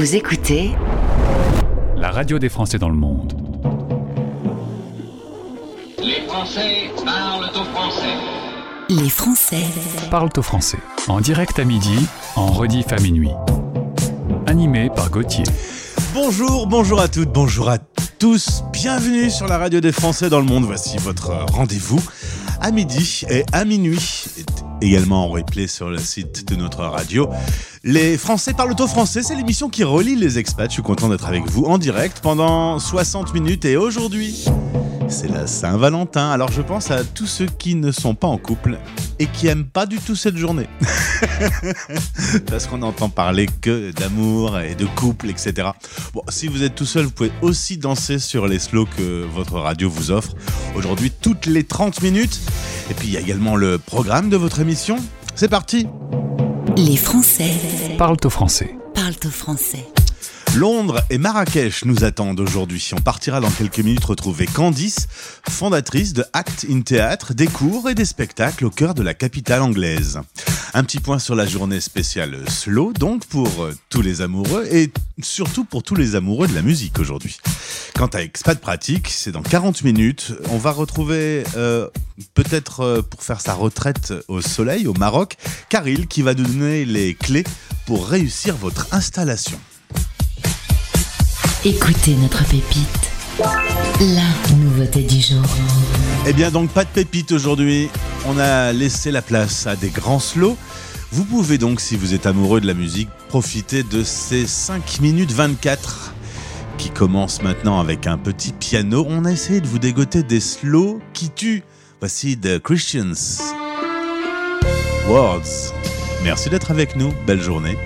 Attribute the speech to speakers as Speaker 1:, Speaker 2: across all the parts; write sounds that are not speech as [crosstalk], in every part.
Speaker 1: Vous écoutez
Speaker 2: la radio des Français dans le monde.
Speaker 3: Les Français parlent au français.
Speaker 1: Les Français
Speaker 2: Parle au français. En direct à midi, en rediff à minuit. Animé par Gauthier.
Speaker 4: Bonjour, bonjour à toutes, bonjour à tous. Bienvenue sur la radio des Français dans le monde. Voici votre rendez-vous à midi et à minuit. Également en replay sur le site de notre radio. Les Français parlent au français, c'est l'émission qui relie les expats. Je suis content d'être avec vous en direct pendant 60 minutes et aujourd'hui, c'est la Saint-Valentin. Alors je pense à tous ceux qui ne sont pas en couple et qui aiment pas du tout cette journée. [laughs] Parce qu'on n'entend parler que d'amour et de couple, etc. Bon, si vous êtes tout seul, vous pouvez aussi danser sur les slows que votre radio vous offre. Aujourd'hui, toutes les 30 minutes. Et puis il y a également le programme de votre émission. C'est parti
Speaker 1: Les Français
Speaker 2: Parle au français.
Speaker 1: parlent au français.
Speaker 4: Londres et Marrakech nous attendent aujourd'hui. On partira dans quelques minutes retrouver Candice, fondatrice de Act in Théâtre, des cours et des spectacles au cœur de la capitale anglaise. Un petit point sur la journée spéciale Slow, donc pour euh, tous les amoureux et surtout pour tous les amoureux de la musique aujourd'hui. Quant à Expat Pratique, c'est dans 40 minutes. On va retrouver, euh, peut-être euh, pour faire sa retraite au soleil, au Maroc, Karil qui va nous donner les clés pour réussir votre installation.
Speaker 1: Écoutez notre pépite. La nouveauté du jour.
Speaker 4: Eh bien donc pas de pépite aujourd'hui, on a laissé la place à des grands slows. Vous pouvez donc, si vous êtes amoureux de la musique, profiter de ces 5 minutes 24 qui commencent maintenant avec un petit piano. On a essayé de vous dégoter des slows qui tuent. Voici The Christians. Words. Merci d'être avec nous, belle journée.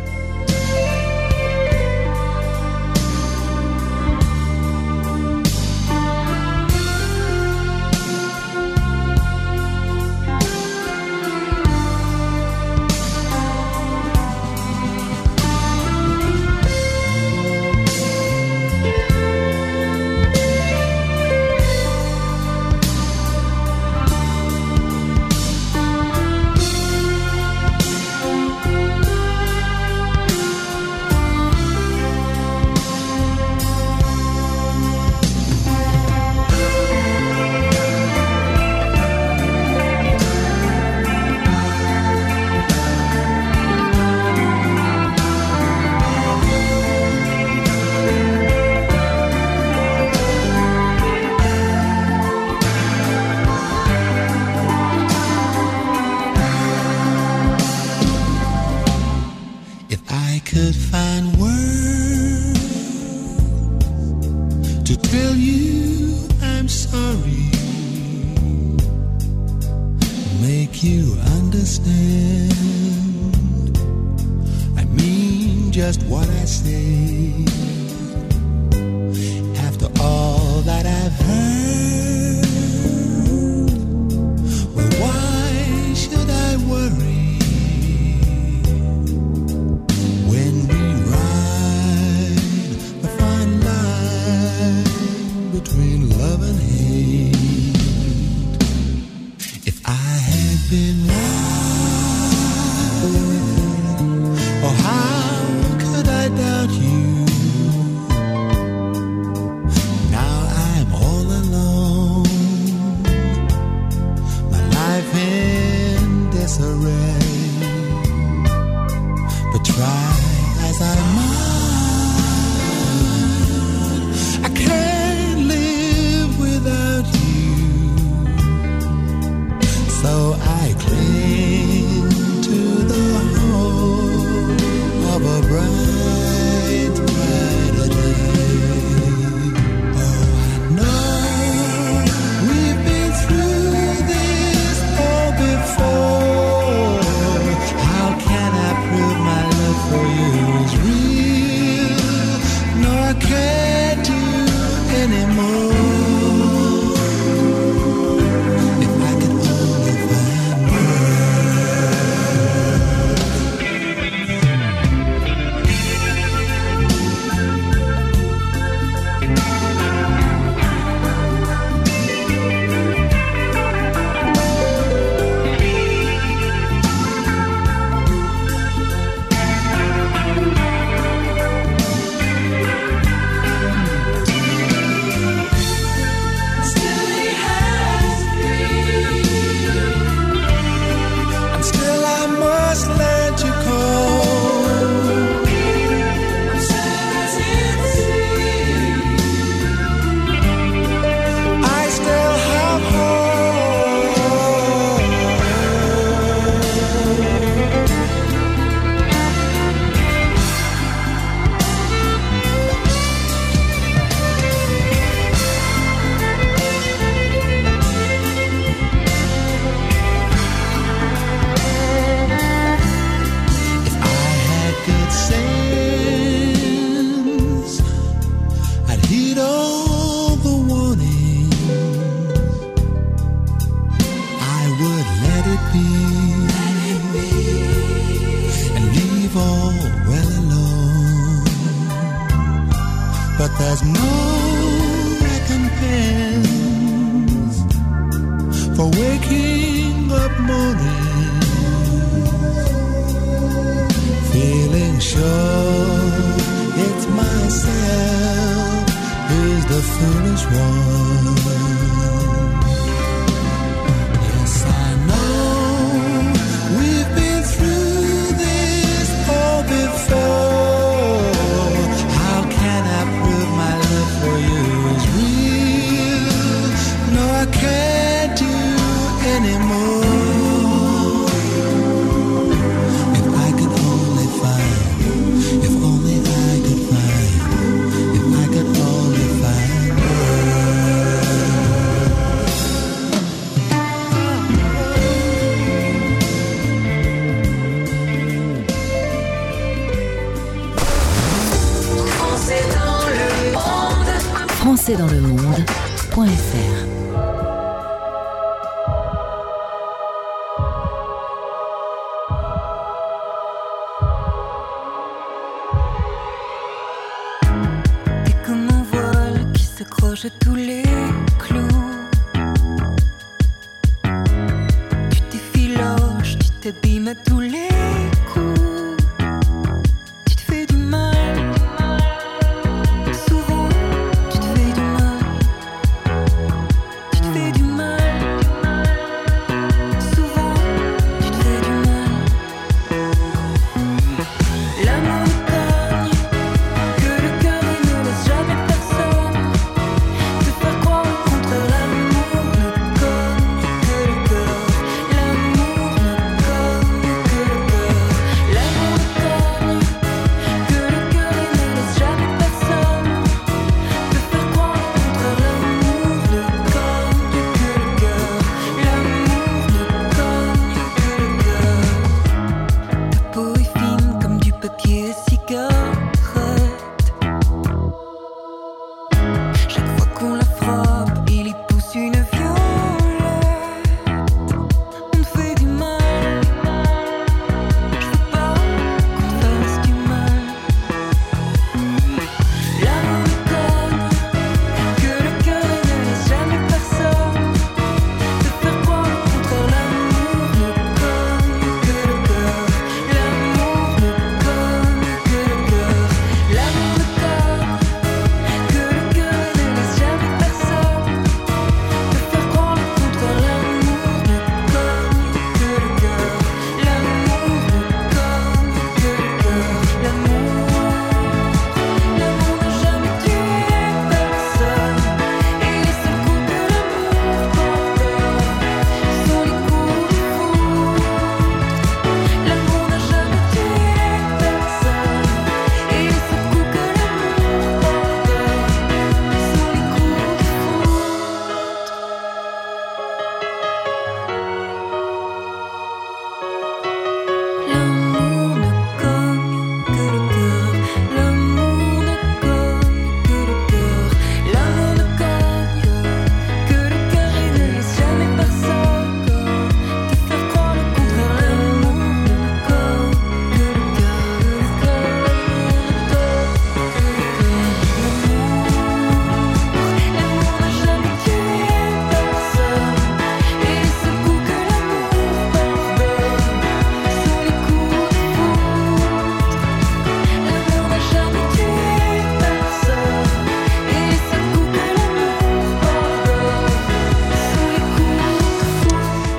Speaker 5: Just what I say.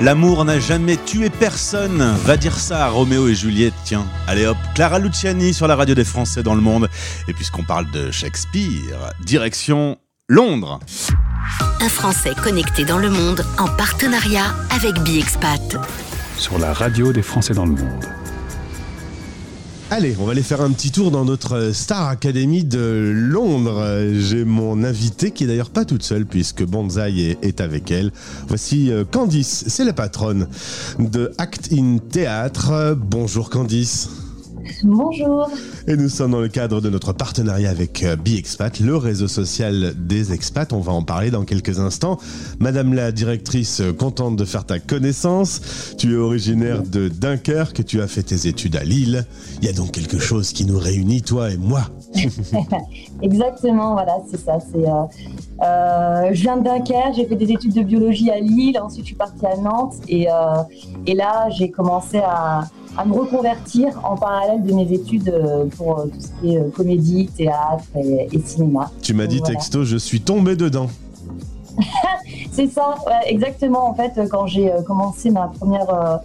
Speaker 6: L'amour n'a jamais tué personne.
Speaker 4: Va dire ça à Roméo et Juliette. Tiens, allez hop, Clara Luciani sur la radio des Français dans le monde. Et puisqu'on parle de Shakespeare, direction Londres.
Speaker 1: Un Français connecté dans le monde en partenariat avec BiExpat.
Speaker 2: Sur la radio des Français dans le monde.
Speaker 7: Allez, on va aller faire un petit tour dans notre euh, Star Academy de Londres. J'ai mon invitée qui est d'ailleurs pas toute seule puisque Banzai est, avec elle. Voici euh, Candice, c'est la patronne de Act in Théâtre. Bonjour Candice.
Speaker 8: Bonjour.
Speaker 7: Et nous sommes dans le cadre de notre partenariat avec euh, BiExpat, le réseau social des expats. On va en parler dans quelques instants. Madame la directrice, euh, contente de faire ta connaissance. Tu es originaire de Dunkerque, tu as fait tes études à Lille. Il y a donc quelque chose qui nous réunit, toi et moi. [laughs]
Speaker 8: Exactement, voilà, c'est ça. C'est, euh, euh, je viens de Dunkerque, j'ai fait des études de biologie à Lille, ensuite je suis partie à Nantes et, euh, et là j'ai commencé à, à me reconvertir en parallèle de mes études pour tout ce qui est comédie, théâtre et, et cinéma.
Speaker 7: Tu m'as dit
Speaker 8: Voilà.
Speaker 7: texto, je suis tombé dedans. [laughs]
Speaker 8: C'est ça, ouais, exactement. En fait, quand j'ai commencé ma première,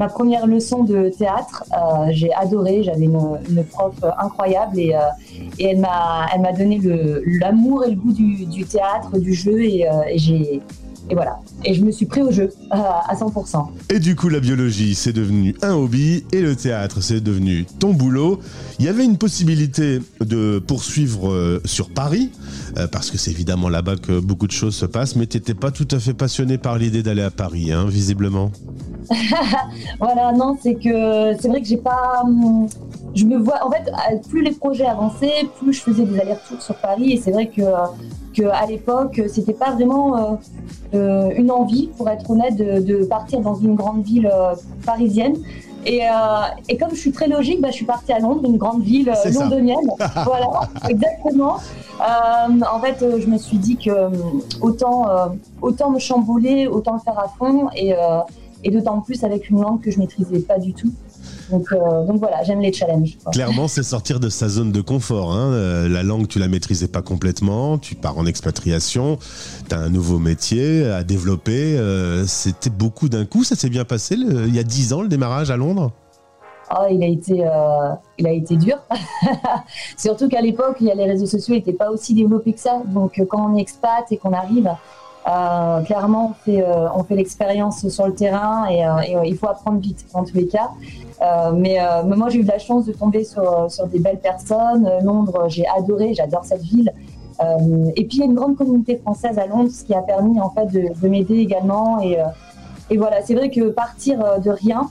Speaker 8: ma première leçon de théâtre, euh, j'ai adoré. J'avais une, prof incroyable et, euh, elle m'a, donné l'amour et le goût du, théâtre, du jeu et, euh, et voilà. Et je me suis pris au jeu à 100%.
Speaker 7: Et du coup, la biologie, c'est devenu un hobby et le théâtre, c'est devenu ton boulot. Il y avait une possibilité de poursuivre sur Paris, parce que c'est évidemment là-bas que beaucoup de choses se passent, mais tu n'étais pas tout à fait passionné par l'idée d'aller à Paris, hein, visiblement. [laughs]
Speaker 8: Voilà, non, c'est que c'est vrai que j'ai pas. hum, Je me vois. En fait, euh, plus les projets avançaient, plus je faisais des allers-retours sur Paris. Et c'est vrai que, que à l'époque, c'était pas vraiment euh, euh, une envie, pour être honnête, de, de partir dans une grande ville parisienne. Et, euh, et comme je suis très logique, bah, je suis partie à Londres, une grande ville londonienne. [laughs] voilà, exactement. Euh, en fait, je me suis dit que hum, autant, euh, autant me chambouler, autant le faire à fond. Et, et d'autant plus avec une langue que je maîtrisais pas du tout. Donc, euh, donc voilà, j'aime les challenges. quoi.
Speaker 7: Clairement, c'est sortir de sa zone de confort. hein. Euh, La langue, tu la maîtrisais pas complètement, tu pars en expatriation, tu as un nouveau métier à développer. euh, C'était beaucoup d'un coup, ça s'est bien passé le- il y a 10 ans, le démarrage à Londres?
Speaker 8: Ah, il a été, euh, il a été dur. [laughs] Surtout qu'à l'époque, les réseaux sociaux n'étaient pas aussi développés que ça. Donc, quand on est expat et qu'on arrive, euh, clairement, on fait, euh, on fait l'expérience sur le terrain et, euh, et, euh, il faut apprendre vite dans tous les cas. Euh, mais, euh, mais moi, j'ai eu de la chance de tomber sur, sur des belles personnes. Londres, j'ai adoré, j'adore cette ville. Et puis, il y a une grande communauté française à Londres, ce qui a permis en fait de, de m'aider également. Et, et voilà, c'est vrai que partir de rien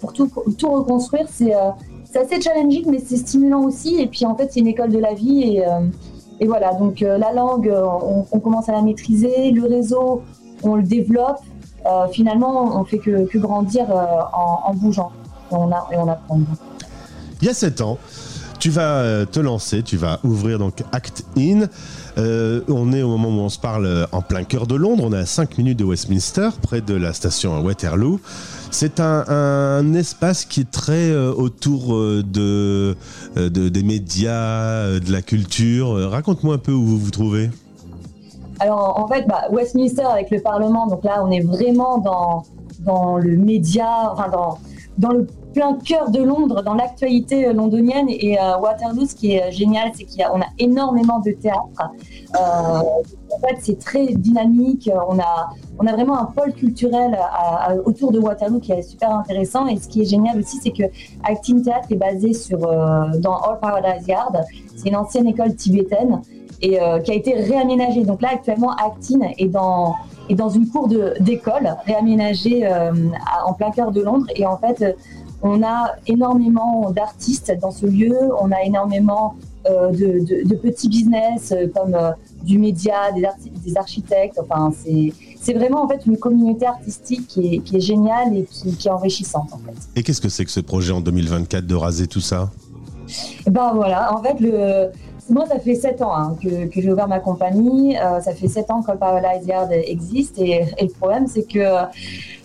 Speaker 8: pour tout, tout reconstruire, c'est assez challenging, mais c'est stimulant aussi. Et puis en fait, c'est une école de la vie. Et, et voilà, donc euh, la langue, euh, on, commence à la maîtriser. Le réseau, on le développe. Euh, finalement, on fait que, que grandir en, bougeant. Et on, a, et apprend.
Speaker 7: Il y a 7 ans, tu vas te lancer, tu vas ouvrir donc Act In. On est au moment où on se parle en plein cœur de Londres, on est à 5 minutes de Westminster, près de la station Waterloo. C'est un, espace qui est très euh, autour euh, euh, de- des médias, de la culture. Raconte-moi un peu où vous vous trouvez.
Speaker 8: Alors en fait, bah, Westminster avec le Parlement, donc là on est vraiment dans, dans le média, dans, dans le plein cœur de Londres, dans l'actualité londonienne. Et Waterloo, ce qui est génial, c'est qu'on a, énormément de théâtre. En fait, c'est très dynamique. On a, on a vraiment un pôle culturel à- autour de Waterloo qui est super intéressant. Et ce qui est génial aussi, c'est que Acting Theatre est basé sur, euh, dans All Paradise Yard. C'est une ancienne école tibétaine et euh, qui a été réaménagée. Donc là, actuellement, Actin est dans, est dans une cour d'école réaménagée euh, en plein cœur de Londres. Et en fait, euh, on a énormément d'artistes dans ce lieu. On a énormément euh, de, de- de petits business euh, comme euh, du média, des, des architectes. Enfin, c'est c'est vraiment en fait une communauté artistique qui est, qui est géniale et qui, qui est enrichissante en fait.
Speaker 7: Et qu'est-ce que c'est que ce projet en 2024 de raser tout ça?
Speaker 8: Ben voilà, en fait, le... moi, ça fait 7 ans hein, que, que j'ai ouvert ma compagnie. Euh, ça fait 7 ans que le Paradise Yard existe. Et, et le problème, c'est que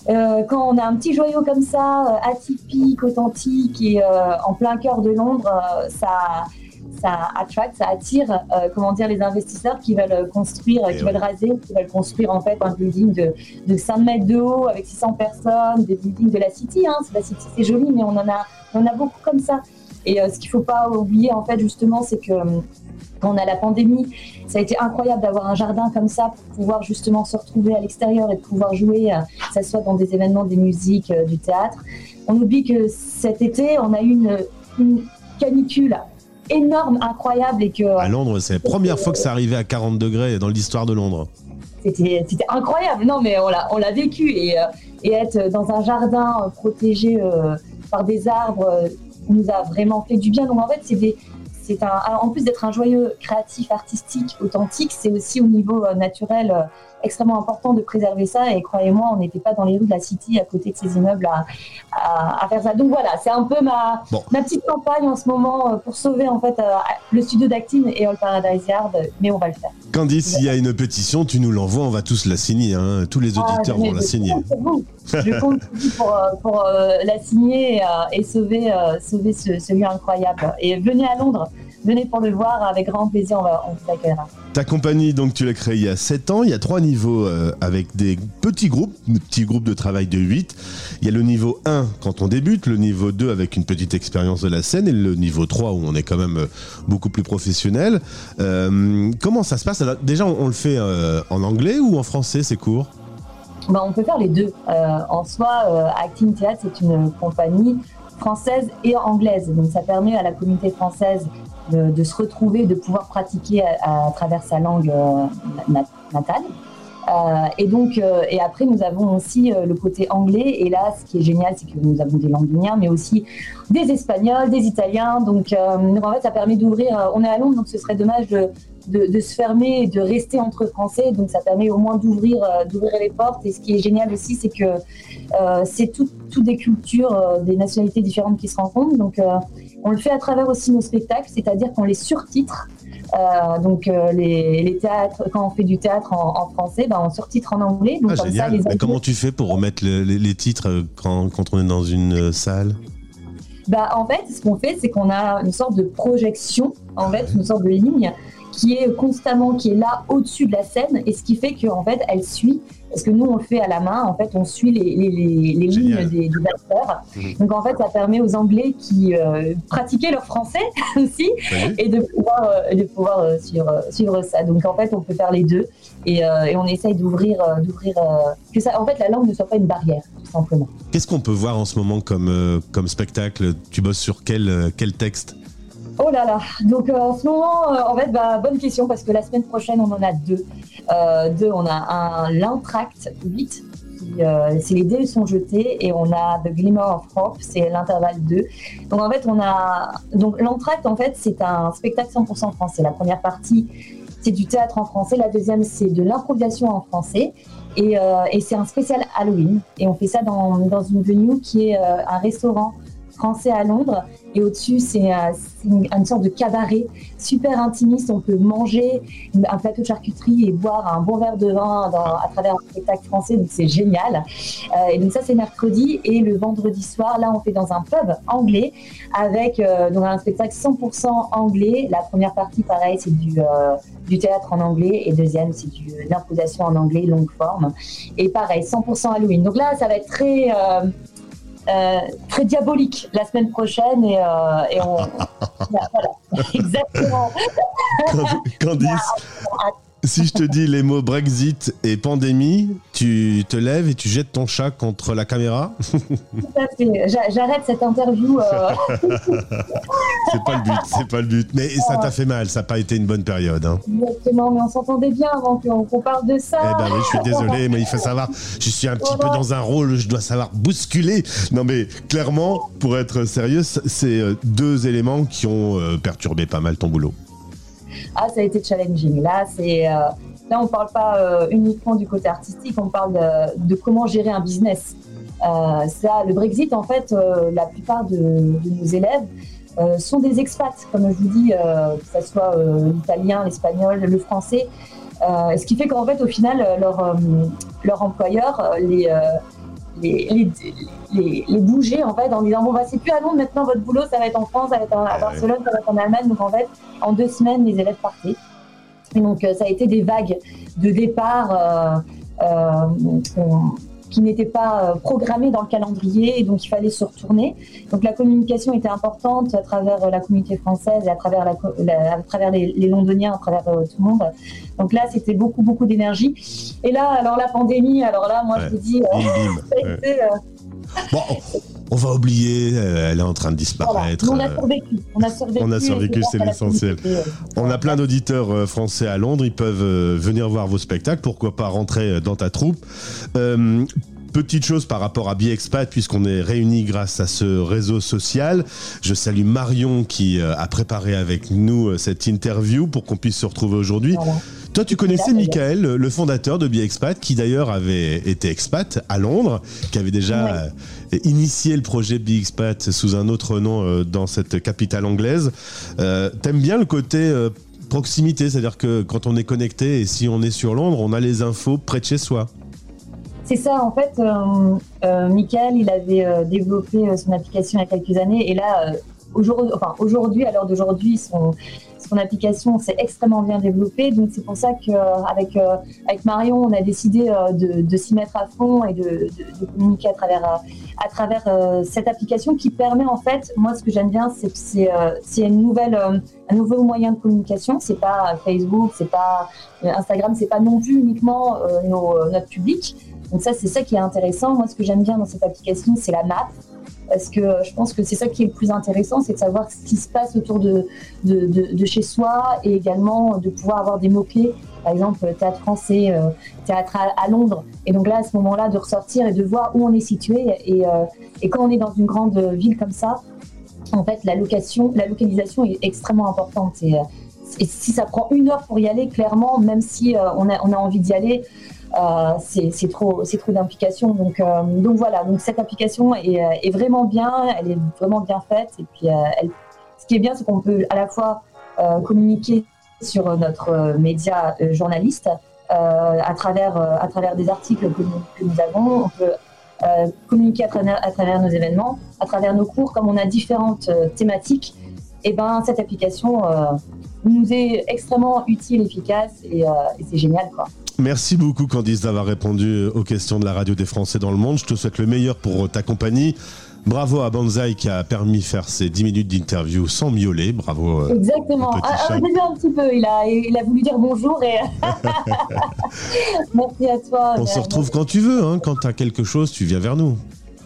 Speaker 8: euh, quand on a un petit joyau comme ça, euh, atypique, authentique et euh, en plein cœur de Londres, ça. Ça attract, ça attire, euh, comment dire, les investisseurs qui veulent construire,
Speaker 7: Eh
Speaker 8: qui veulent raser, qui veulent construire en fait un building de, de 5 mètres de haut avec 600 personnes, des buildings de la City. Hein. C'est La City, c'est joli, mais on en a, on a beaucoup comme ça. Et euh, ce qu'il faut pas oublier, en fait, justement, c'est que euh, quand on a la pandémie, ça a été incroyable d'avoir un jardin comme ça pour pouvoir justement se retrouver à l'extérieur et de pouvoir jouer, euh, que ce soit dans des événements, des musiques, euh, du théâtre. On oublie que cet été, on a eu une, une canicule énorme, incroyable, et que
Speaker 7: À Londres, c'est la première fois que ça arrivait à 40 degrés dans l'histoire de Londres.
Speaker 8: c'était incroyable. Non, mais on l'a on l'a vécu et, euh, et être dans un jardin euh, protégé euh, par des arbres, nous a vraiment fait du bien. Donc en fait, c'est des c'est un, en plus d'être un joyeux créatif, artistique, authentique, c'est aussi au niveau naturel extrêmement important de préserver ça. Et croyez-moi, on n'était pas dans les rues de la City à côté de ces immeubles à, à- à faire ça. Donc voilà, c'est un peu ma,
Speaker 7: Bon.
Speaker 8: ma petite campagne en ce moment euh, pour sauver en fait euh, le studio d'acting et All Paradise Yard, mais on va le faire.
Speaker 7: Candice, s'il y a une pétition, tu nous l'envoies, on va tous la signer. hein. Tous les auditeurs
Speaker 8: Ah, mais
Speaker 7: vont la signer.
Speaker 8: vous. Je compte pour, euh, pour euh, la signer et, euh, et sauver, euh, sauver ce, ce lieu incroyable. Et venez à Londres, venez pour le voir, avec grand plaisir, on, va, on vous accueillera.
Speaker 7: Ta compagnie, donc tu l'as créée il y a 7 ans. Il y a trois niveaux euh, avec des petits groupes, des petits groupes de travail de 8. Il y a le niveau 1 quand on débute, le niveau 2 avec une petite expérience de la scène et le niveau 3 où on est quand même euh, beaucoup plus professionnel. Euh, comment ça se passe? Alors, Déjà, on, on le fait euh, en anglais ou en français, c'est court
Speaker 8: Bah, on peut faire les deux. En soi, Acting Theatre, c'est une compagnie française et anglaise. Donc ça permet à la communauté française de, de se retrouver, de pouvoir pratiquer à, à travers sa langue euh, nat- natale. Euh, et donc, euh, et après, nous avons aussi euh, le côté anglais. Et là, ce qui est génial, c'est que nous avons des londoniens, mais aussi des espagnols, des italiens. Donc, euh, donc, en fait, ça permet d'ouvrir. euh, on est à Londres, donc ce serait dommage de, de, de se fermer et de rester entre Français. Donc, ça permet au moins d'ouvrir d'ouvrir les portes. Et ce qui est génial aussi, c'est que c'est tout, tout des cultures, des nationalités différentes qui se rencontrent. Donc, on le fait à travers aussi nos spectacles, c'est-à-dire qu'on les surtitre. Euh, donc euh, les, les théâtres, quand on fait du théâtre en, en français, ben, on surtitre en anglais. Donc
Speaker 7: Ah,
Speaker 8: comme ça,
Speaker 7: génial.
Speaker 8: les
Speaker 7: Mais comment tu fais pour remettre le- les, les titres euh, quand, quand on est dans une salle?
Speaker 8: Bah, en fait, ce qu'on fait, c'est qu'on a une sorte de projection, en fait, une sorte de ligne qui est constamment, qui est là au-dessus de la scène, et ce qui fait qu'en fait, elle suit, parce que nous, on le fait à la main, en fait, on suit les, les, les, les
Speaker 7: Génial.
Speaker 8: lignes des, des acteurs.
Speaker 7: Mhm.
Speaker 8: Donc, en fait, ça permet aux Anglais qui euh, pratiquaient leur français [laughs] aussi, et de pouvoir, euh, de pouvoir euh, suivre, suivre ça. Donc, en fait, on peut faire les deux, et, et on essaye d'ouvrir, d'ouvrir que ça, en fait, la langue ne soit pas une barrière, tout simplement.
Speaker 7: Qu'est-ce qu'on peut voir en ce moment comme, comme spectacle? Tu bosses sur quel, quel texte?
Speaker 8: Oh là là, donc euh, en ce moment, euh, en fait, bah, bonne question parce que la semaine prochaine, on en a deux. Euh, deux, on a un l'Intract 8, qui, euh, c'est les dés sont jetés, et on a The Glimmer of Hope, c'est l'intervalle 2. Donc en fait, on a. Donc l'Entracte, en fait, c'est un spectacle 100% français. La première partie, c'est du théâtre en français, la deuxième, c'est de l'improvisation en français. Et, et c'est un spécial Halloween. Et on fait ça dans, dans une venue qui est un restaurant français à Londres. Et au-dessus, c'est euh, une, sorte de cabaret super intimiste. On peut manger un plateau de charcuterie et boire un bon verre de vin à travers un spectacle français. Donc c'est génial. Euh, et donc ça, c'est mercredi. Et le vendredi soir, là, on fait dans un pub anglais avec euh, un spectacle 100% anglais. La première partie, pareil, c'est du, théâtre en anglais. Et deuxième, c'est de l'imposition en anglais, longue forme. Et pareil, 100% Halloween. Donc là, ça va être très... euh, très diabolique la semaine prochaine et, euh, et on [laughs] voilà [laughs] exactement.
Speaker 7: Candice, [laughs] si je te dis les mots Brexit et pandémie, tu te lèves et tu jettes ton chat contre la caméra [laughs]
Speaker 8: j'arrête cette interview euh, [laughs]
Speaker 7: C'est pas le but, c'est pas le but. Mais ça t'a fait mal, ça n'a pas été une bonne période. Hein.
Speaker 8: exactement mais on s'entendait bien avant qu'on parle de ça
Speaker 7: Eh ben oui, je suis désolé, mais il faut savoir, je suis un petit peu dans un rôle, je dois savoir bousculer. Non mais clairement, pour être sérieux, c'est euh, deux éléments qui ont euh, perturbé pas mal ton boulot.
Speaker 8: Ah, ça a été challenging. Là, c'est euh, là, on parle pas euh, uniquement du côté artistique, on parle de, comment gérer un business. Euh, ça, le Brexit, en fait, euh, la plupart de, nos élèves sont des expats, comme je vous dis, que ce soit l'italien, l'espagnol, le français. Ce qui fait qu'en fait, au final, leur, leur employeur les, les, les, les, les bouger en fait en disant bon bah c'est plus à Londres maintenant votre boulot ça va être en France ça va être à Barcelone ça va être en Allemagne. Donc en fait en deux semaines les élèves partaient. Donc euh, ça a été des vagues de départ euh, euh, qui n'étaient pas euh, programmées dans le calendrier et donc il fallait se retourner. Donc la communication était importante à travers euh, la communauté française et à travers, la, co- la- à travers les, les londoniens à travers euh, tout le monde. Donc là c'était beaucoup beaucoup d'énergie. Et là alors la pandémie alors là moi
Speaker 7: Ouais.
Speaker 8: je vous dis euh, [laughs] ça a été,
Speaker 7: Bon, on va oublier, euh, elle est en train de disparaître.
Speaker 8: On a survécu. On a survécu.
Speaker 7: On a
Speaker 8: et
Speaker 7: survécu,
Speaker 8: grâce
Speaker 7: c'est l'essentiel.
Speaker 8: euh,
Speaker 7: On a plein d'auditeurs euh, français à Londres, ils peuvent venir voir vos spectacles, pourquoi pas rentrer dans ta troupe. Euh, petite chose par rapport à BiExpat, puisqu'on est réunis grâce à ce réseau social. Je salue Marion qui a préparé avec nous cette interview pour qu'on puisse se retrouver aujourd'hui.
Speaker 8: Voilà.
Speaker 7: Toi, tu connaissais Michael, le- fondateur de BiExpat, qui d'ailleurs avait été expat à Londres, qui avait déjà euh, initié le projet BiExpat sous un autre nom euh, dans cette capitale anglaise. Euh, T'aimes bien le côté proximité, c'est-à-dire que quand on est connecté et si on est sur Londres, on a les infos près de chez soi.
Speaker 8: C'est ça, en fait, euh, euh, Michael, il avait euh, développé son application il y a quelques années et là, aujourd'hui, enfin, aujourd'hui, à l'heure d'aujourd'hui, son, son application s'est extrêmement bien développée. Donc, c'est pour ça qu'avec euh, avec Marion, on a décidé euh, de, s'y mettre à fond et de, communiquer à travers, euh, à travers euh, cette application qui permet, en fait, moi, ce que j'aime bien, c'est que c'est euh, une nouvelle, euh, un nouveau moyen de communication. C'est pas Facebook, c'est pas euh, Instagram, c'est pas non plus uniquement euh, euh, notre public. Donc ça, c'est ça qui est intéressant. Moi, ce que j'aime bien dans cette application, c'est la map. Parce que je pense que c'est ça qui est le plus intéressant, c'est de savoir ce qui se passe autour de, chez soi et également de pouvoir avoir des mots-clés. Par exemple, théâtre français, euh, théâtre à, Londres. Et donc là, à ce moment-là, de ressortir et de voir où on est situé. Et, euh, et quand on est dans une grande ville comme ça, en fait, la, location, la localisation est extrêmement importante. Et, euh, si ça prend une heure pour y aller, clairement, même si on, a, envie d'y aller, c'est c'est trop, trop d'implication. Donc, euh, donc voilà. Donc cette application est, euh, est vraiment bien. Elle est vraiment bien faite. Et puis, euh, ce qui est bien, c'est qu'on peut à la fois euh, communiquer sur notre euh, média euh, journaliste euh, à travers euh, à travers des articles que nous, avons. On peut euh, communiquer à travers, nos événements, à travers nos cours, comme on a différentes euh, thématiques. Et ben cette application euh, nous est extrêmement utile, efficace et, euh, et c'est génial quoi.
Speaker 7: Merci beaucoup Candice d'avoir répondu aux questions de la radio des Français dans le monde. Je te souhaite le meilleur pour ta compagnie. Bravo à Banzai qui a permis de faire ces 10 minutes d'interview sans miauler. Bravo. euh,
Speaker 8: Exactement. Ah, au début un petit peu, il a, il a voulu dire bonjour et [laughs] [laughs] merci à toi.
Speaker 7: On se retrouve quand tu veux. Hein. Quand tu as quelque chose, tu viens vers nous.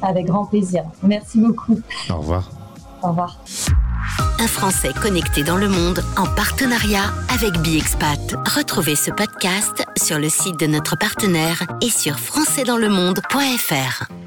Speaker 8: Avec grand plaisir. Merci beaucoup.
Speaker 7: Au revoir.
Speaker 8: Au revoir.
Speaker 1: Un Français connecté dans le monde en partenariat avec BiExpat. Retrouvez ce podcast sur le site de notre partenaire et sur françaisdanslemonde.fr.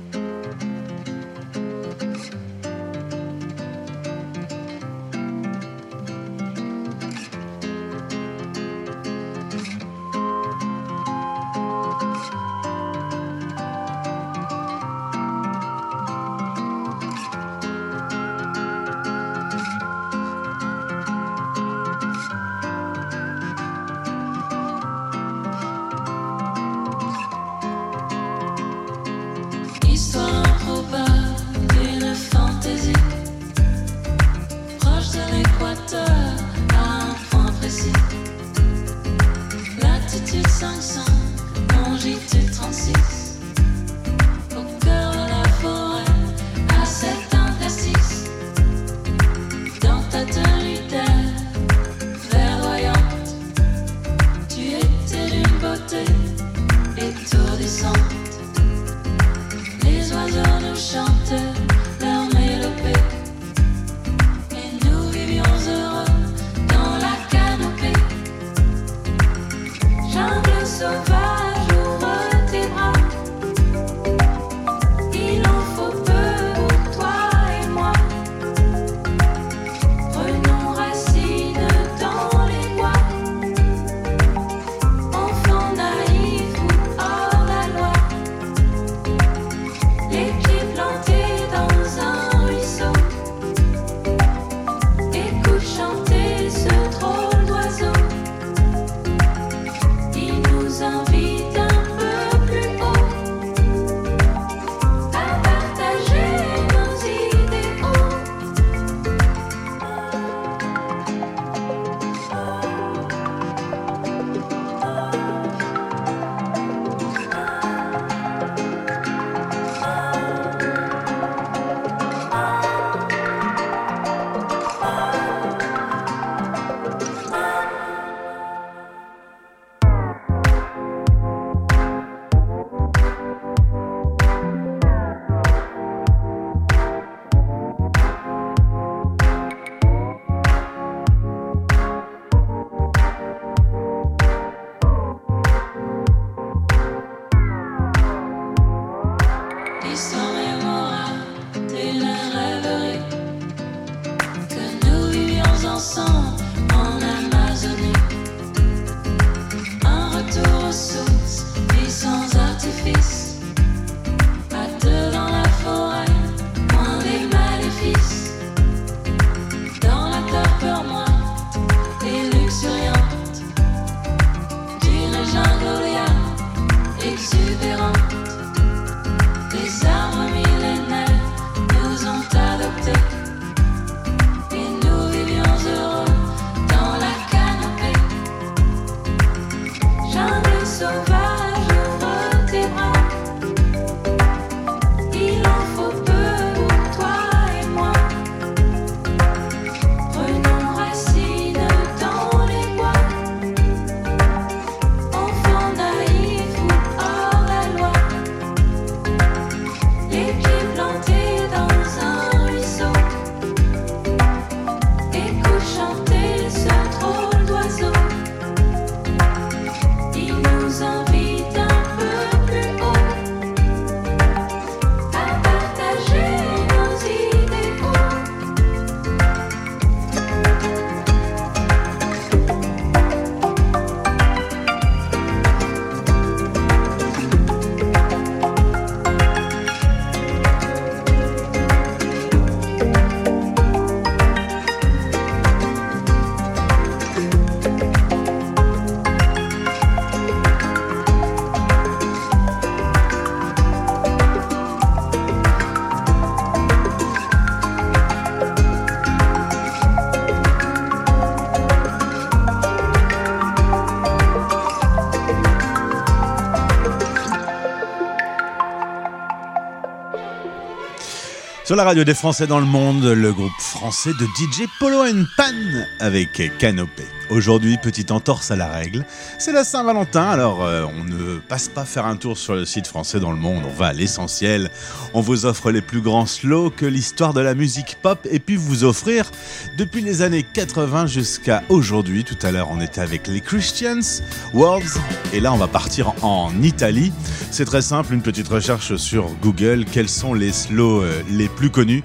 Speaker 4: Sur la radio des Français dans le monde, le groupe français de DJ Polo and Pan avec Canopée. Aujourd'hui, petite entorse à la règle. C'est la Saint-Valentin, alors euh, on ne passe pas faire un tour sur le site français dans le monde, on va à l'essentiel. On vous offre les plus grands slows que l'histoire de la musique pop et puis vous offrir depuis les années 80 jusqu'à aujourd'hui. Tout à l'heure, on était avec les Christians, Worlds, et là, on va partir en Italie. C'est très simple, une petite recherche sur Google, quels sont les slows euh, les plus connus,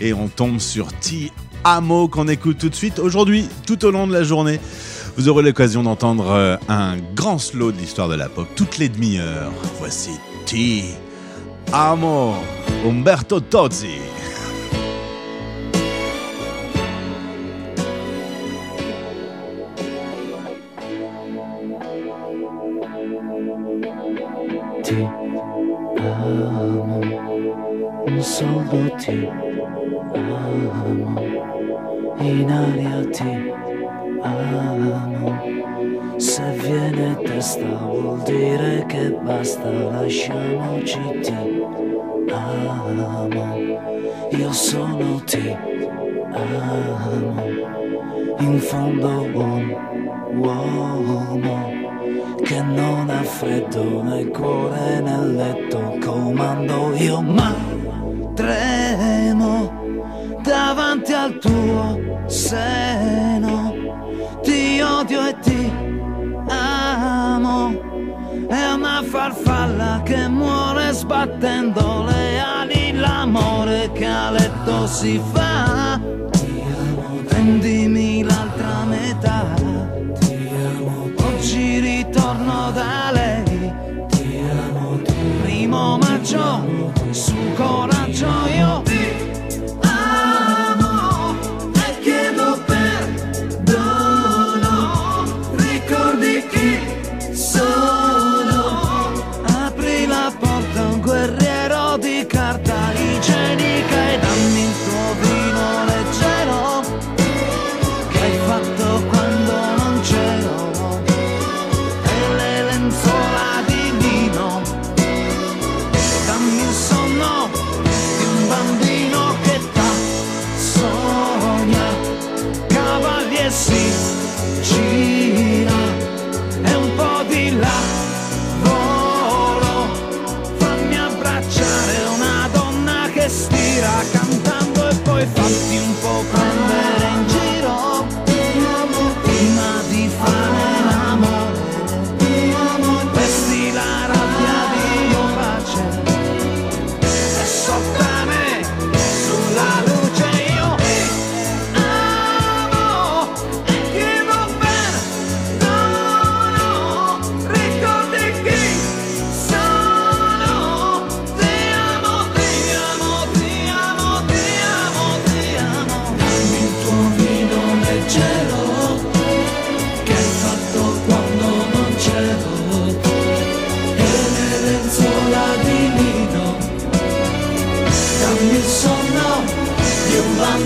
Speaker 4: et on tombe sur Ti Amo qu'on écoute tout de suite. Aujourd'hui, tout au long de la journée, vous aurez l'occasion d'entendre euh, un grand slow de l'histoire de la pop, toutes les demi-heures. Voici Ti Amo, Umberto Tozzi.
Speaker 9: ti amo, solo ti testa vuol dire che basta, lasciamoci ti amo, io sono ti amo, in fondo un uomo che non ha freddo nel cuore nel letto comando io ma tremo davanti al tuo seno ti odio e ti amo è una farfalla che muore sbattendo le ali. L'amore che a letto si fa. Prendimi l'altra metà. Oggi ritorno da lei. Ti amo Primo maggio Su coraggio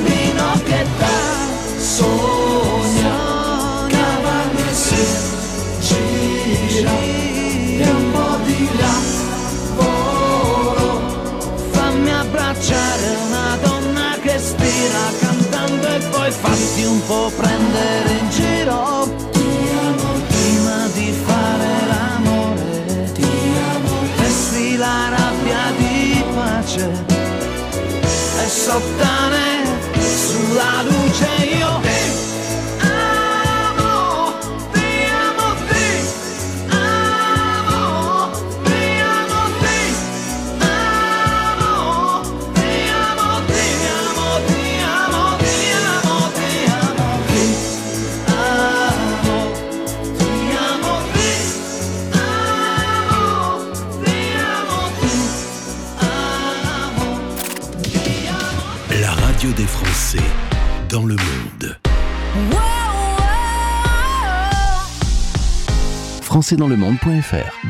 Speaker 9: bambino che da sogna cavalli si gira e un po' di lavoro fammi abbracciare una donna che stira cantando e poi fatti un po' prendere in giro. Ti amo prima di fare l'amore ti amo vesti la rabbia di pace e sottane
Speaker 5: dans le
Speaker 10: monde.fr.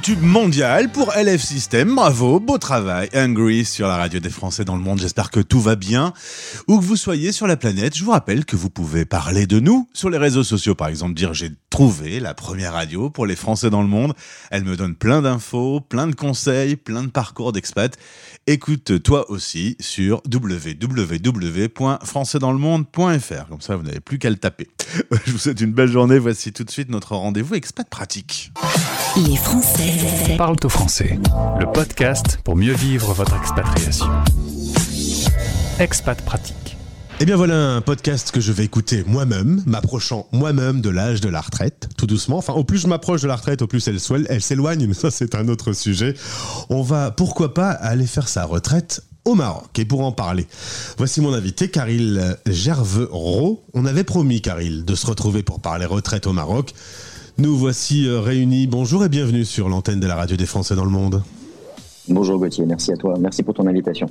Speaker 4: Deuxième tube mondial pour LF System. Bravo, beau travail. Hungry sur la radio des Français dans le monde. J'espère que tout va bien. Où que vous soyez sur la planète, je vous rappelle que vous pouvez parler de nous sur les réseaux sociaux. Par exemple, dire j'ai trouvé la première radio pour les Français dans le monde. Elle me donne plein d'infos, plein de conseils, plein de parcours d'expat. Écoute toi aussi sur www.françaisdanslemonde.fr. Comme ça, vous n'avez plus qu'à le taper. [laughs] Je vous souhaite une belle journée. Voici tout de suite notre rendez-vous expat pratique.
Speaker 1: Les Français
Speaker 2: Parle au français, le podcast pour mieux vivre votre expatriation. Expat pratique.
Speaker 7: Eh bien voilà un podcast que je vais écouter moi-même, m'approchant moi-même de l'âge de la retraite, tout doucement. Enfin, au plus je m'approche de la retraite, au plus elle, s'éloigne, mais ça c'est un autre sujet. On va, pourquoi pas, aller faire sa retraite au Maroc. Et pour en parler, voici mon invité, Caril Gervereau. On avait promis, Caril, de se retrouver pour parler retraite au Maroc. Nous voici euh, réunis. Bonjour et bienvenue sur l'antenne de la radio des Français dans le monde.
Speaker 11: Bonjour Gauthier, merci à toi, merci pour ton invitation.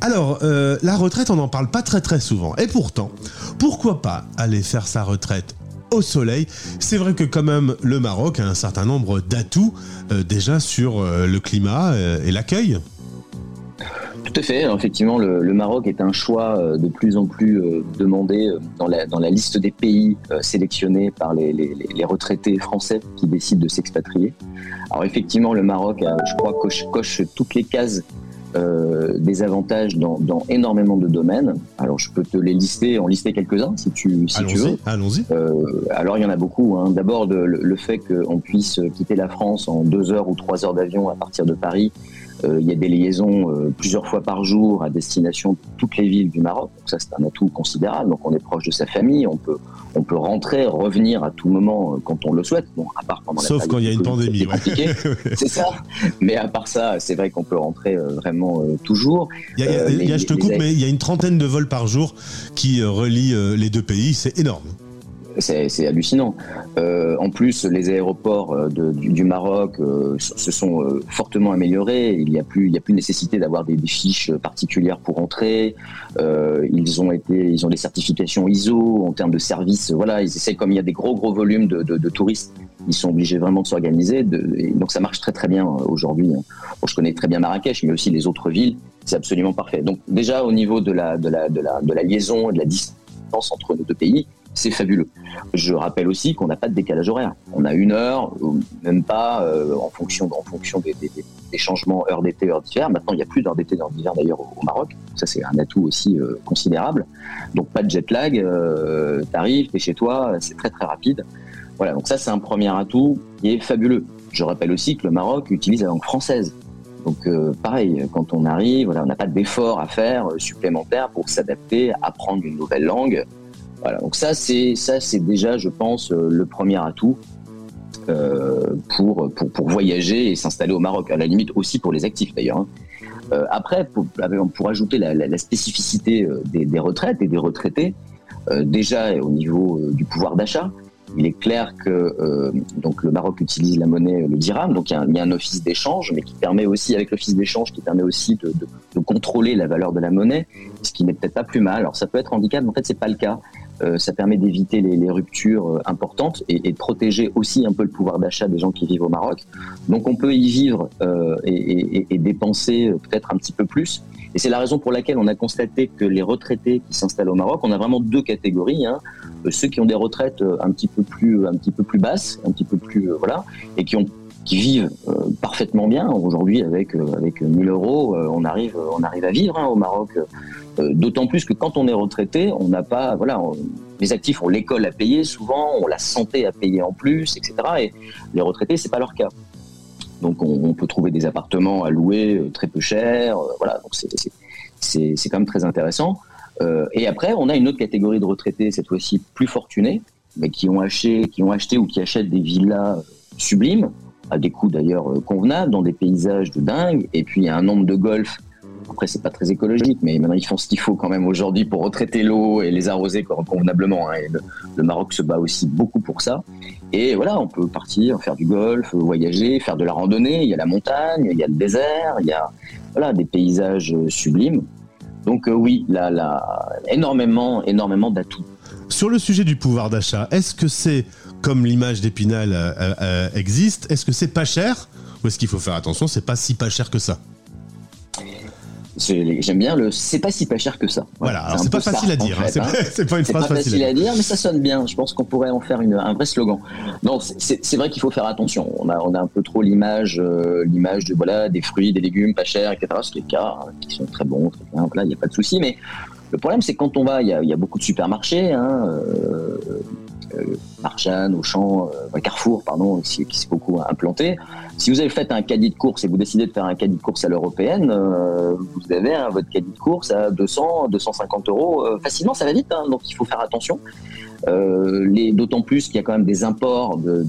Speaker 7: Alors, euh, la retraite, on n'en parle pas très très souvent. Et pourtant, pourquoi pas aller faire sa retraite au soleil? C'est vrai que quand même, le Maroc a un certain nombre d'atouts euh, déjà sur euh, le climat et l'accueil.
Speaker 11: Tout à fait, effectivement, le, le Maroc est un choix euh, de plus en plus euh, demandé euh, dans la, dans la liste des pays sélectionnés par les, les- les- les retraités français qui décident de s'expatrier. Alors effectivement, le Maroc, je crois, coche, coche toutes les cases euh, des avantages dans, dans énormément de domaines. Alors je peux te les lister, en lister quelques-uns si tu, si tu veux.
Speaker 7: Allons-y.
Speaker 11: Euh, alors il y en a beaucoup. hein. D'abord le, le fait qu'on puisse quitter la France en deux heures ou trois heures d'avion à partir de Paris. Euh, il y a des liaisons euh, plusieurs fois par jour à destination de toutes les villes du Maroc. Donc ça c'est un atout considérable. Donc on est proche de sa famille, on peut on peut rentrer, revenir à tout moment euh, quand on le souhaite. Bon, à part pendant la
Speaker 7: Sauf quand il y a une pandémie. [laughs]
Speaker 11: c'est ça. Mais à part ça, c'est vrai qu'on peut rentrer vraiment toujours.
Speaker 7: Il y a- y a- y je te coupe, mais il y a une trentaine de vols par jour qui relient les deux pays. C'est énorme.
Speaker 11: C'est hallucinant. Euh, en plus, les aéroports euh, du, Maroc euh, se sont fortement améliorés. Il n'y a plus, nécessité d'avoir des, fiches particulières pour entrer. Ils ont des certifications ISO en termes de services. Voilà, ils essaient comme il y a des gros gros volumes de, touristes, ils sont obligés vraiment de s'organiser. donc ça marche très très bien aujourd'hui. Bon, je connais très bien Marrakech, mais aussi les autres villes. C'est absolument parfait. Donc déjà au niveau de la liaison et de la distance entre nos deux pays, c'est fabuleux. Je rappelle aussi qu'on n'a pas de décalage horaire. On a une heure, même pas, euh, en fonction, des, changements heure d'été, heure d'hiver. Maintenant, il n'y a plus d'heure d'été, d'heure d'hiver d'ailleurs au, Maroc. Ça, c'est un atout aussi euh, considérable. Donc, pas de jet lag. Euh, T'arrives, t'es chez toi, c'est très très rapide. Voilà, donc ça, c'est un premier atout qui est fabuleux. Je rappelle aussi que le Maroc utilise la langue française. Donc pareil, quand on arrive, on n'a pas d'effort à faire supplémentaire pour s'adapter, apprendre une nouvelle langue. Voilà, donc ça c'est ça c'est déjà, je pense, euh, le premier atout euh, pour, pour pour voyager et s'installer au Maroc. À la limite aussi pour les actifs d'ailleurs. hein. Euh, après, pour, ajouter la, spécificité des, retraites et des retraités, déjà au niveau du pouvoir d'achat, il est clair que donc le Maroc utilise la monnaie, le dirham, donc il y a un, office d'échange, mais qui permet aussi, avec l'office d'échange, qui permet aussi de contrôler la valeur de la monnaie, ce qui n'est peut-être pas plus mal. Alors ça peut être handicap, mais en fait c'est pas le cas. Euh, ça permet d'éviter les, ruptures euh, importantes et, de protéger aussi un peu le pouvoir d'achat des gens qui vivent au Maroc. Donc on peut y vivre euh, et, dépenser peut-être un petit peu plus. Et c'est la raison pour laquelle on a constaté que les retraités qui s'installent au Maroc, on a vraiment deux catégories. Hein. Ceux qui ont des retraites un petit peu plus, un petit peu plus basses, un petit peu plus voilà, et qui vivent parfaitement bien aujourd'hui avec euh, avec 1000 euros, on arrive on arrive à vivre hein, au Maroc. Euh, D'autant plus que quand on est retraité, on n'a pas voilà les actifs ont l'école à payer souvent, ont la santé à payer en plus, etc. Et les retraités c'est pas leur cas. Donc on, peut trouver des appartements à louer euh, très peu cher, euh, voilà. Donc c'est quand même très intéressant. Et après, on a une autre catégorie de retraités, cette fois-ci plus fortunés, mais qui ont acheté, qui ont acheté ou qui achètent des villas sublimes, à des coûts d'ailleurs convenables, dans des paysages de dingue. Et puis un nombre de golf. Après, c'est pas très écologique, mais maintenant ils font ce qu'il faut quand même aujourd'hui pour retraiter l'eau et les arroser con- convenablement. hein. Et le, Maroc se bat aussi beaucoup pour ça. Et voilà, on peut partir, faire du golf, voyager, faire de la randonnée. Il y a la montagne, il y a le désert, il y a voilà des paysages sublimes. Donc euh, oui, là, là, énormément, énormément d'atouts.
Speaker 7: Sur le sujet du pouvoir d'achat, est-ce que c'est comme l'image d'Épinal euh, euh, existe Est-ce que c'est pas cher Ou est-ce qu'il faut faire attention C'est pas si pas cher que ça?
Speaker 11: J'aime bien le. C'est pas si pas cher que ça.
Speaker 7: Voilà, c'est pas
Speaker 11: ça,
Speaker 7: facile à dire, hein,
Speaker 11: fait,
Speaker 7: c'est pas- une phrase
Speaker 11: pas
Speaker 7: facile à dire.
Speaker 11: mais ça sonne bien. Je pense qu'on pourrait en faire une, un vrai slogan. Non, c'est- vrai qu'il faut faire attention. On a, on a un peu trop l'image, euh, l'image de voilà des fruits, des légumes pas chers, etc. Ce qui est le cas, hein, qui sont très bons, très bien. Là, il n'y a pas de souci. Mais le problème, c'est que quand on va, il y a, il y a beaucoup de supermarchés. Hein, euh, Marchand, Auchan, euh, Carrefour, pardon, qui, s'est beaucoup implanté. Si vous avez fait un caddie de course et vous décidez de faire un caddie de course à l'européenne, euh, vous avez hein, votre caddie de course à 200, 250 euros euh, facilement, ça va vite, hein, donc il faut faire attention. Euh, D'autant plus qu'il y a quand même des imports euh,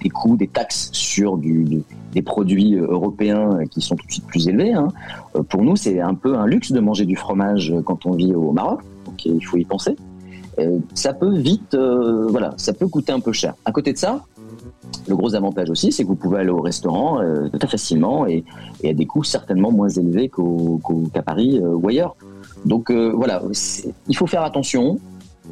Speaker 11: des, coûts, des taxes sur des produits euh, européens euh, qui sont tout de suite plus élevés. hein. Euh, Pour nous, c'est un peu un luxe de manger du fromage euh, quand on vit au Maroc, donc il faut y penser. Euh, ça peut vite, euh, voilà, ça peut coûter un peu cher. À côté de ça, le gros avantage aussi, c'est que vous pouvez aller au restaurant euh, très facilement et, à des coûts certainement moins élevés qu'à Paris ou ailleurs. Donc voilà, il faut faire attention.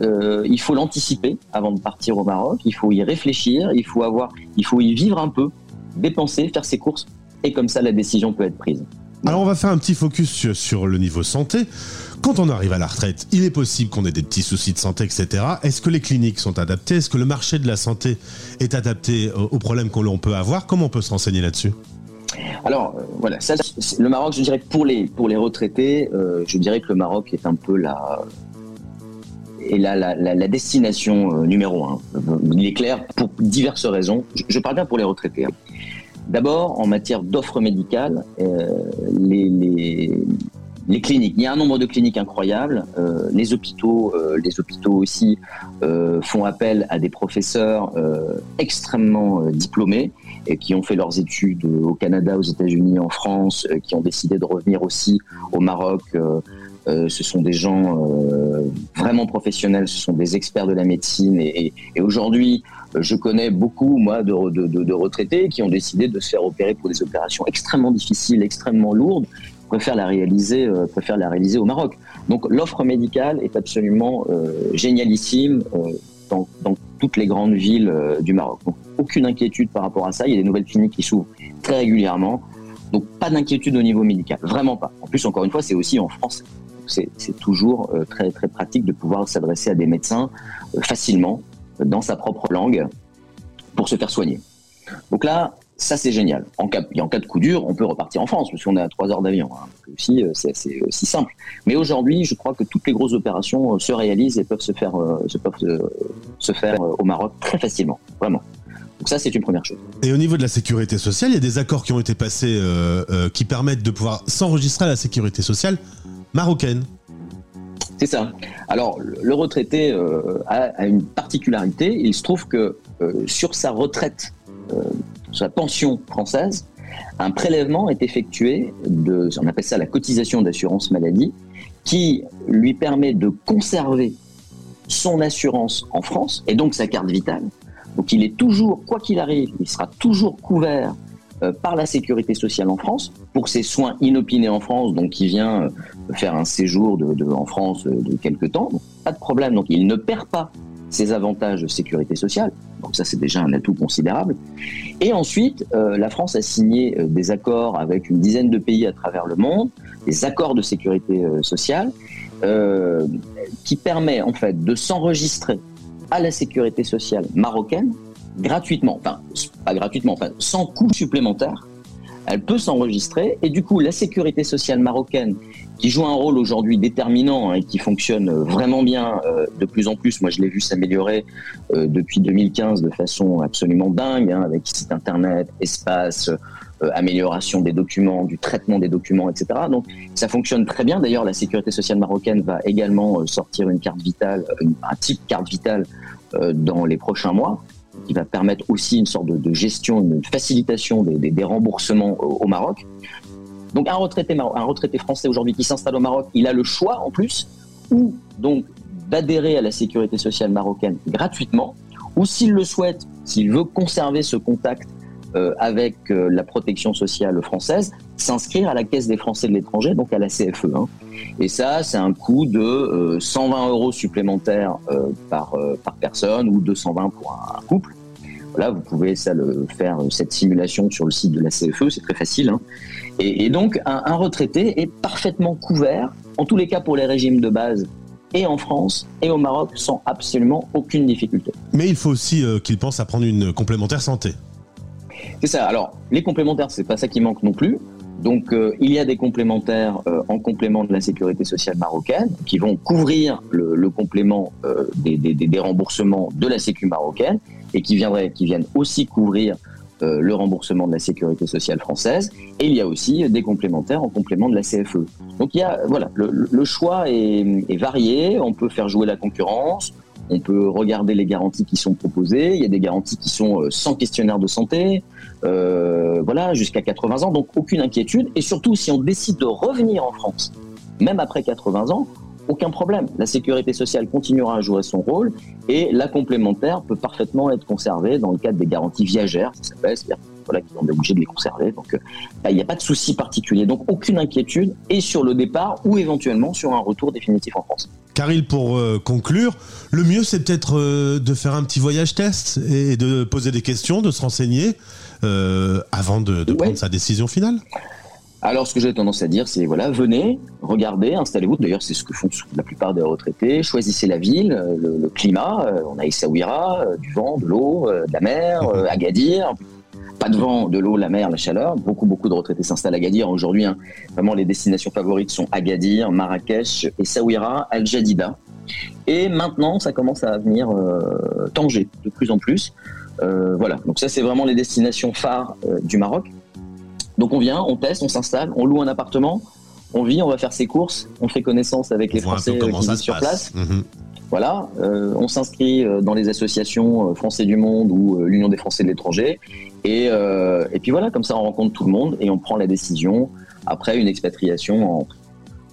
Speaker 11: il faut l'anticiper avant de partir au Maroc. Il faut y réfléchir. Il faut avoir, il faut y vivre un peu, dépenser, faire ses courses, et comme ça la décision peut être prise.
Speaker 7: Alors on va faire un petit focus sur le niveau santé. Quand on arrive à la retraite, il est possible qu'on ait des petits soucis de santé, etc. Est-ce que les cliniques sont adaptées? Est-ce que le marché de la santé est adapté aux, problèmes qu'on peut avoir? Comment on peut se renseigner là-dessus?
Speaker 11: Alors euh, voilà, le Maroc, je dirais pour les pour les retraités, euh, je dirais que le Maroc est un peu la est la, destination euh, numéro un. Il est clair pour diverses raisons. Je, parle bien pour les retraités. hein. D'abord, en matière d'offres médicales, les, les les cliniques, il y a un nombre de cliniques incroyables. Euh, les hôpitaux, euh, les hôpitaux aussi euh, font appel à des professeurs extrêmement diplômés et qui ont fait leurs études au Canada, aux États-Unis, en France, qui ont décidé de revenir aussi au Maroc. Ce sont des gens vraiment professionnels, ce sont des experts de la médecine. Et, aujourd'hui, je connais beaucoup, moi, de retraités qui ont décidé de se faire opérer pour des opérations extrêmement difficiles, extrêmement lourdes, préfèrent la réaliser, euh, préfèrent la réaliser au Maroc. Donc l'offre médicale est absolument euh, génialissime euh, dans, dans toutes les grandes villes du Maroc. Donc aucune inquiétude par rapport à ça. Il y a des nouvelles cliniques qui s'ouvrent très régulièrement. Donc pas d'inquiétude au niveau médical, vraiment pas. En plus, encore une fois, c'est aussi en français. C'est toujours très très pratique de pouvoir s'adresser à des médecins facilement dans sa propre langue pour se faire soigner. Donc là, ça c'est génial. En cas, et en cas de coup dur, on peut repartir en France parce qu'on est à trois heures d'avion. hein. Donc Aussi, euh, c'est c'est aussi simple. Mais aujourd'hui, je crois que toutes les grosses opérations euh, se réalisent et peuvent se faire, euh, se peuvent se faire au Maroc très facilement, vraiment. Donc ça, c'est une première chose.
Speaker 7: Et au niveau de la sécurité sociale, il y a des accords qui ont été passés euh, euh, qui permettent de pouvoir s'enregistrer à la sécurité sociale marocaine.
Speaker 11: C'est ça. Alors, le retraité euh, a, a une particularité. Il se trouve que sur sa retraite, sur sa pension française, un prélèvement est effectué de, on appelle ça la cotisation d'assurance maladie, qui lui permet de conserver son assurance en France et donc sa carte vitale. Donc, il est toujours, quoi qu'il arrive, il sera toujours couvert euh, par la sécurité sociale en France pour ses soins inopinés en France, donc il vient euh, faire un séjour en France euh, de quelques temps, pas de problème. Donc il ne perd pas ses avantages de sécurité sociale. Donc ça c'est déjà un atout considérable. Et ensuite, euh, la France a signé euh, des accords avec une dizaine de pays à travers le monde, des accords de sécurité euh, sociale, qui permet en fait de s'enregistrer à la sécurité sociale marocaine gratuitement, enfin pas gratuitement, enfin sans coût supplémentaire. Elle peut s'enregistrer et du coup la sécurité sociale marocaine qui joue un rôle aujourd'hui déterminant et qui fonctionne vraiment bien euh, de plus en plus. Moi, je l'ai vu s'améliorer euh, depuis 2015 de façon absolument dingue, hein, avec site internet, espace, euh, amélioration des documents, du traitement des documents, etc. Donc, ça fonctionne très bien. D'ailleurs, la sécurité sociale marocaine va également sortir une carte vitale, un type carte vitale dans les prochains mois va permettre aussi une sorte de, gestion, une facilitation des, remboursements au, Maroc. Donc un retraité, retraité français aujourd'hui qui s'installe au Maroc, il a le choix en plus, ou donc d'adhérer à la sécurité sociale marocaine gratuitement, ou s'il le souhaite, s'il veut conserver ce contact euh, avec euh, la protection sociale française, s'inscrire à la Caisse des Français de l'étranger, donc à la CFE. hein. Et ça, c'est un coût de euh, 120 euros supplémentaires euh, par, euh, par personne ou 220 pour un couple. Voilà, vous pouvez ça le faire euh, cette simulation sur le site de la CFE, c'est très facile. hein. Et, et donc, un, un retraité est parfaitement couvert, en tous les cas pour les régimes de base, et en France et au Maroc, sans absolument aucune difficulté.
Speaker 7: Mais il faut aussi euh, qu'il pense à prendre une complémentaire santé.
Speaker 11: C'est ça. Alors, les complémentaires, c'est pas ça qui manque non plus. Donc, euh, il y a des complémentaires euh, en complément de la sécurité sociale marocaine qui vont couvrir le, le complément des, des- des- des remboursements de la Sécu marocaine et qui, viendraient, qui viennent aussi couvrir euh, le remboursement de la sécurité sociale française. Et il y a aussi des complémentaires en complément de la CFE. Donc, il y a, voilà, le, choix est, varié. On peut faire jouer la concurrence. On peut regarder les garanties qui sont proposées. Il y a des garanties qui sont euh, sans questionnaire de santé, euh, voilà, jusqu'à 80 ans. Donc aucune inquiétude. Et surtout, si on décide de revenir en France, même après 80 ans, aucun problème. La sécurité sociale continuera à jouer son rôle et la complémentaire peut parfaitement être conservée dans le cadre des garanties viagères, ça s'appelle, c'est-à-dire voilà, qu'ils est obligé de les conserver. Donc, euh, il n'y a pas de souci particulier. Donc, aucune inquiétude et sur le départ ou éventuellement sur un retour définitif en France.
Speaker 7: Caril, pour euh, conclure, le mieux c'est peut-être euh, de faire un petit voyage test et de poser des questions, de se renseigner euh, avant de, de prendre sa décision finale.
Speaker 11: Alors, ce que j'ai tendance à dire, c'est voilà, venez, regardez, installez-vous. D'ailleurs, c'est ce que font la plupart des retraités. Choisissez la ville, euh, le, le climat. Euh, On a Essaouira, euh, du vent, de l'eau, de la mer, euh, Agadir. Pas de vent, de l'eau, la mer, la chaleur. Beaucoup, beaucoup de retraités s'installent à Agadir. Aujourd'hui, hein, vraiment, les destinations favorites sont Agadir, Marrakech, Essaouira, Al Jadida. Et maintenant, ça commence à venir euh, Tanger de plus en plus. Euh, voilà. Donc ça, c'est vraiment les destinations phares euh, du Maroc. Donc on vient, on teste, on s'installe, on loue un appartement, on vit, on va faire ses courses, on fait connaissance avec les Français euh, qui vivent sur
Speaker 7: passe.
Speaker 11: place.
Speaker 7: Mhm.
Speaker 11: Voilà, euh, on s'inscrit euh, dans les associations Français du Monde ou l'Union des Français de l'étranger. Et, euh, et puis voilà, comme ça on rencontre tout le monde et on prend la décision après une expatriation en,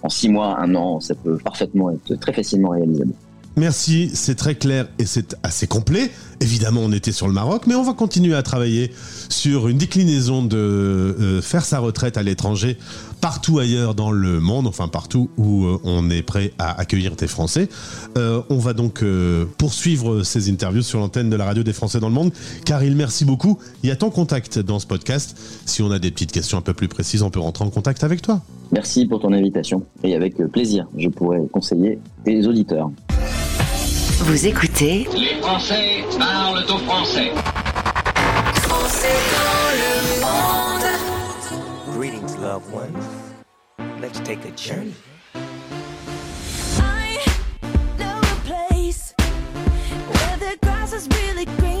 Speaker 11: en six mois, un an. Ça peut parfaitement être très facilement réalisable.
Speaker 7: Merci, c'est très clair et c'est assez complet. Évidemment, on était sur le Maroc, mais on va continuer à travailler sur une déclinaison de euh, faire sa retraite à l'étranger partout ailleurs dans le monde, enfin partout où euh, on est prêt à accueillir des Français. Euh, on va donc poursuivre ces interviews sur l'antenne de la radio des Français dans le monde. Caril, merci beaucoup. Il y a ton contact dans ce podcast. Si on a des petites questions un peu plus précises, on peut rentrer en contact avec toi.
Speaker 11: Merci pour ton invitation et avec plaisir, je pourrais conseiller tes auditeurs.
Speaker 1: Vous écoutez
Speaker 3: Les Français parlent au français.
Speaker 6: Français dans le monde.
Speaker 12: Greetings, loved ones. Let's take a journey.
Speaker 6: I know a place where the grass is really greener.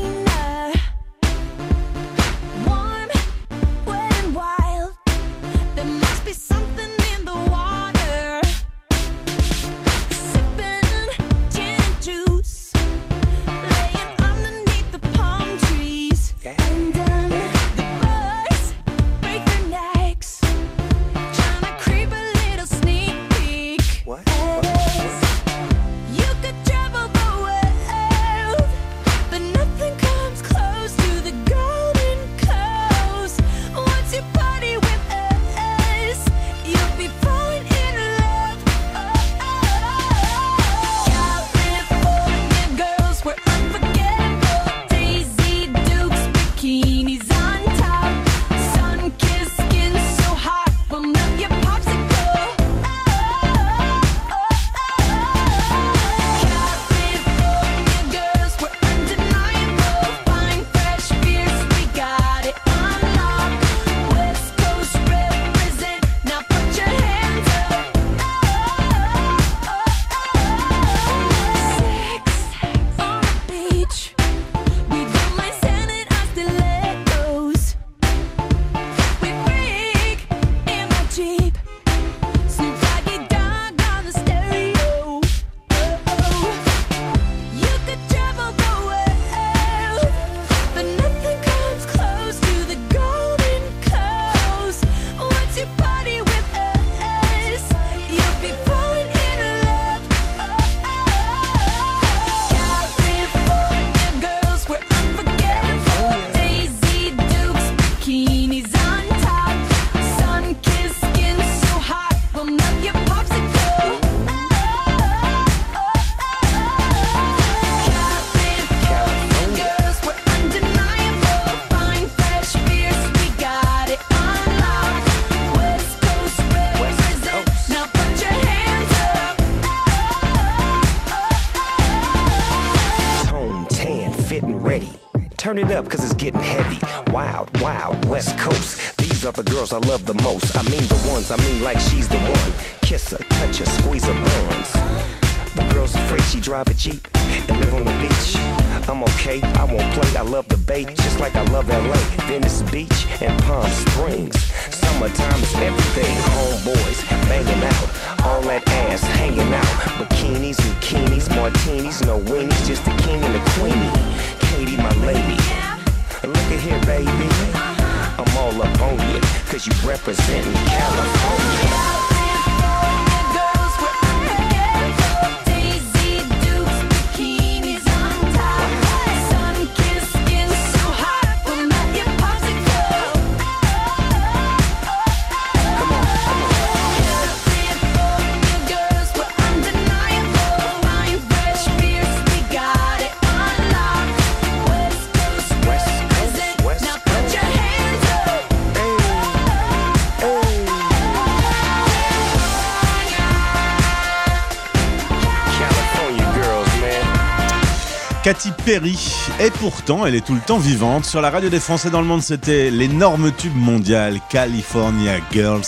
Speaker 4: Perry. Et pourtant, elle est tout le temps vivante. Sur la radio des Français dans le monde, c'était l'énorme tube mondial California Girls.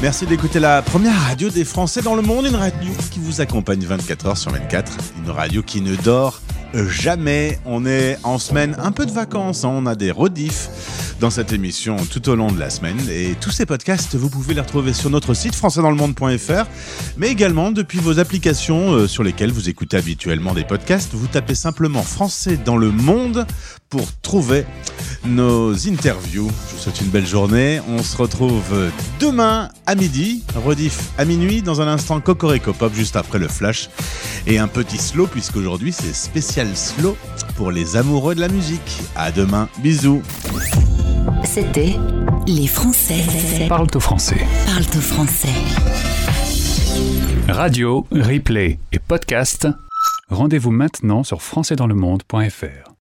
Speaker 4: Merci d'écouter la première radio des Français dans le monde, une radio qui vous accompagne 24 heures sur 24, une radio qui ne dort jamais. On est en semaine, un peu de vacances, hein. on a des rediffs dans cette émission tout au long de la semaine. Et tous ces podcasts, vous pouvez les retrouver sur notre site françaisdanslemonde.fr, mais également depuis vos applications euh, sur lesquelles vous écoutez habituellement des podcasts. Vous tapez simplement Français dans le monde pour trouver nos interviews. Je vous souhaite une belle journée. On se retrouve demain à midi, rediff à minuit, dans un instant Cocorico Pop juste après le flash. Et un petit slow, puisqu'aujourd'hui c'est spécial slow pour les amoureux de la musique. À demain, bisous.
Speaker 1: C'était Les Français
Speaker 2: Parle au français.
Speaker 1: parlent au français.
Speaker 2: Radio, replay et podcast. Rendez-vous maintenant sur françaisdanslemonde.fr.